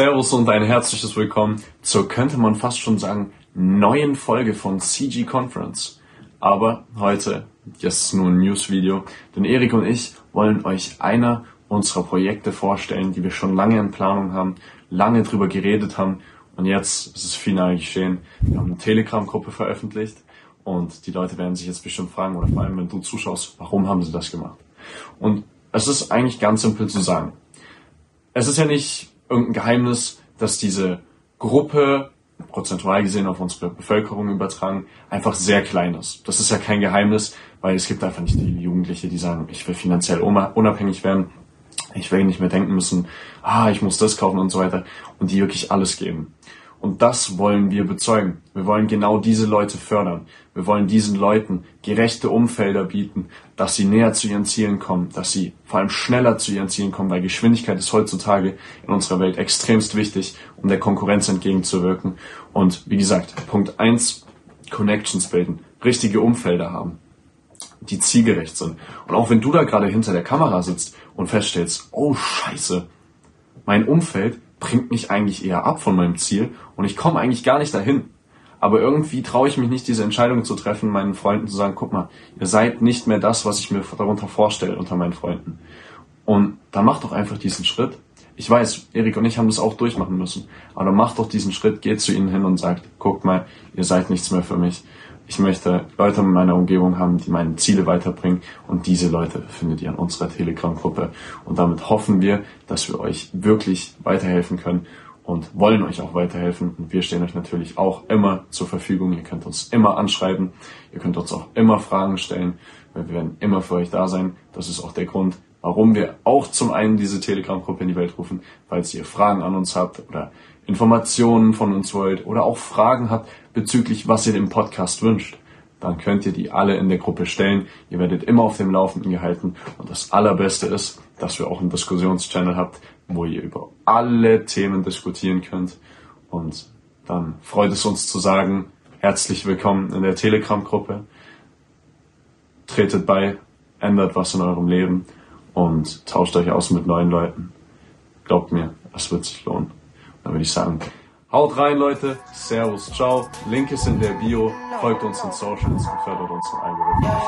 Servus und ein herzliches Willkommen zur, könnte man fast schon sagen, neuen Folge von CG Conference. Aber heute, jetzt nur ein News-Video, denn Erik und ich wollen euch einer unserer Projekte vorstellen, die wir schon lange in Planung haben, lange drüber geredet haben und jetzt ist es final geschehen. Wir haben eine Telegram-Gruppe veröffentlicht und die Leute werden sich jetzt bestimmt fragen, oder vor allem wenn du zuschaust, warum haben sie das gemacht? Und es ist eigentlich ganz simpel zu sagen. Es ist ja nicht irgendein Geheimnis, dass diese Gruppe, prozentual gesehen auf unsere Bevölkerung übertragen, einfach sehr klein ist. Das ist ja kein Geheimnis, weil es gibt einfach nicht die Jugendliche, die sagen, ich will finanziell unabhängig werden, ich will nicht mehr denken müssen, ah, ich muss das kaufen und so weiter, und die wirklich alles geben. Und das wollen wir bezeugen. Wir wollen genau diese Leute fördern. Wir wollen diesen Leuten gerechte Umfelder bieten, dass sie näher zu ihren Zielen kommen, dass sie vor allem schneller zu ihren Zielen kommen, weil Geschwindigkeit ist heutzutage in unserer Welt extremst wichtig, um der Konkurrenz entgegenzuwirken. Und wie gesagt, Punkt eins: Connections bilden, richtige Umfelder haben, die zielgerecht sind. Und auch wenn du da gerade hinter der Kamera sitzt und feststellst, oh scheiße, mein Umfeld bringt mich eigentlich eher ab von meinem Ziel und ich komme eigentlich gar nicht dahin. Aber irgendwie traue ich mich nicht, diese Entscheidung zu treffen, meinen Freunden zu sagen, guck mal, ihr seid nicht mehr das, was ich mir darunter vorstelle unter meinen Freunden. Und dann mach doch einfach diesen Schritt. Ich weiß, Erik und ich haben das auch durchmachen müssen. Aber dann mach doch diesen Schritt, geht zu ihnen hin und sagt, guck mal, ihr seid nichts mehr für mich. Ich möchte Leute in meiner Umgebung haben, die meine Ziele weiterbringen und diese Leute findet ihr in unserer Telegram-Gruppe. Und damit hoffen wir, dass wir euch wirklich weiterhelfen können und wollen euch auch weiterhelfen. Und wir stehen euch natürlich auch immer zur Verfügung. Ihr könnt uns immer anschreiben. Ihr könnt uns auch immer Fragen stellen, wir werden immer für euch da sein. Das ist auch der Grund, warum wir auch zum einen diese Telegram-Gruppe in die Welt rufen, falls ihr Fragen an uns habt oder Informationen von uns wollt oder auch Fragen habt bezüglich, was ihr dem Podcast wünscht, dann könnt ihr die alle in der Gruppe stellen. Ihr werdet immer auf dem Laufenden gehalten. Und das Allerbeste ist, dass wir auch einen Diskussionschannel habt, wo ihr über alle Themen diskutieren könnt. Und dann freut es uns zu sagen, herzlich willkommen in der Telegram-Gruppe. Tretet bei, ändert was in eurem Leben und tauscht euch aus mit neuen Leuten. Glaubt mir, es wird sich lohnen. Dann würde ich sagen, haut rein, Leute. Servus, ciao. Link ist in der Bio. Folgt uns in Socials und fördert uns im Algorithmus.